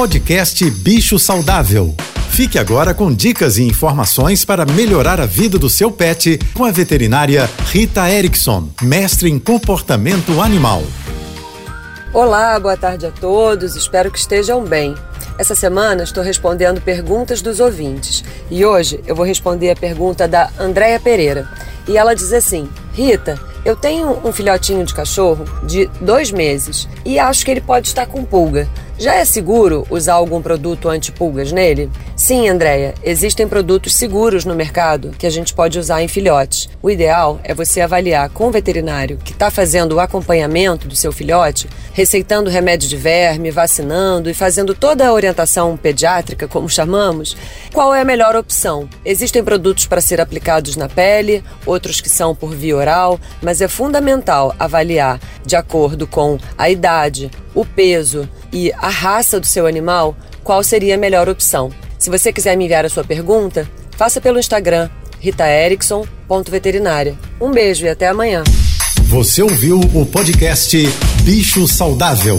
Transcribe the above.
Podcast Bicho Saudável. Fique agora com dicas e informações para melhorar a vida do seu pet com a veterinária Rita Erickson, mestre em comportamento animal. Olá, boa tarde a todos, espero que estejam bem. Essa semana estou respondendo perguntas dos ouvintes e hoje eu vou responder a pergunta da Andréia Pereira. E ela diz assim: Rita, eu tenho um filhotinho de cachorro de dois meses e acho que ele pode estar com pulga. Já é seguro usar algum produto anti-pulgas nele? Sim, Andréia, existem produtos seguros no mercado que a gente pode usar em filhotes. O ideal é você avaliar com o veterinário que está fazendo o acompanhamento do seu filhote, receitando remédio de verme, vacinando e fazendo toda a orientação pediátrica, como chamamos, qual é a melhor opção. Existem produtos para ser aplicados na pele, outros que são por via oral, mas é fundamental avaliar de acordo com a idade, o peso e a raça do seu animal qual seria a melhor opção. Se você quiser me enviar a sua pergunta, faça pelo Instagram ritaerickson.veterinária. Um beijo e até amanhã. Você ouviu o podcast Bicho Saudável.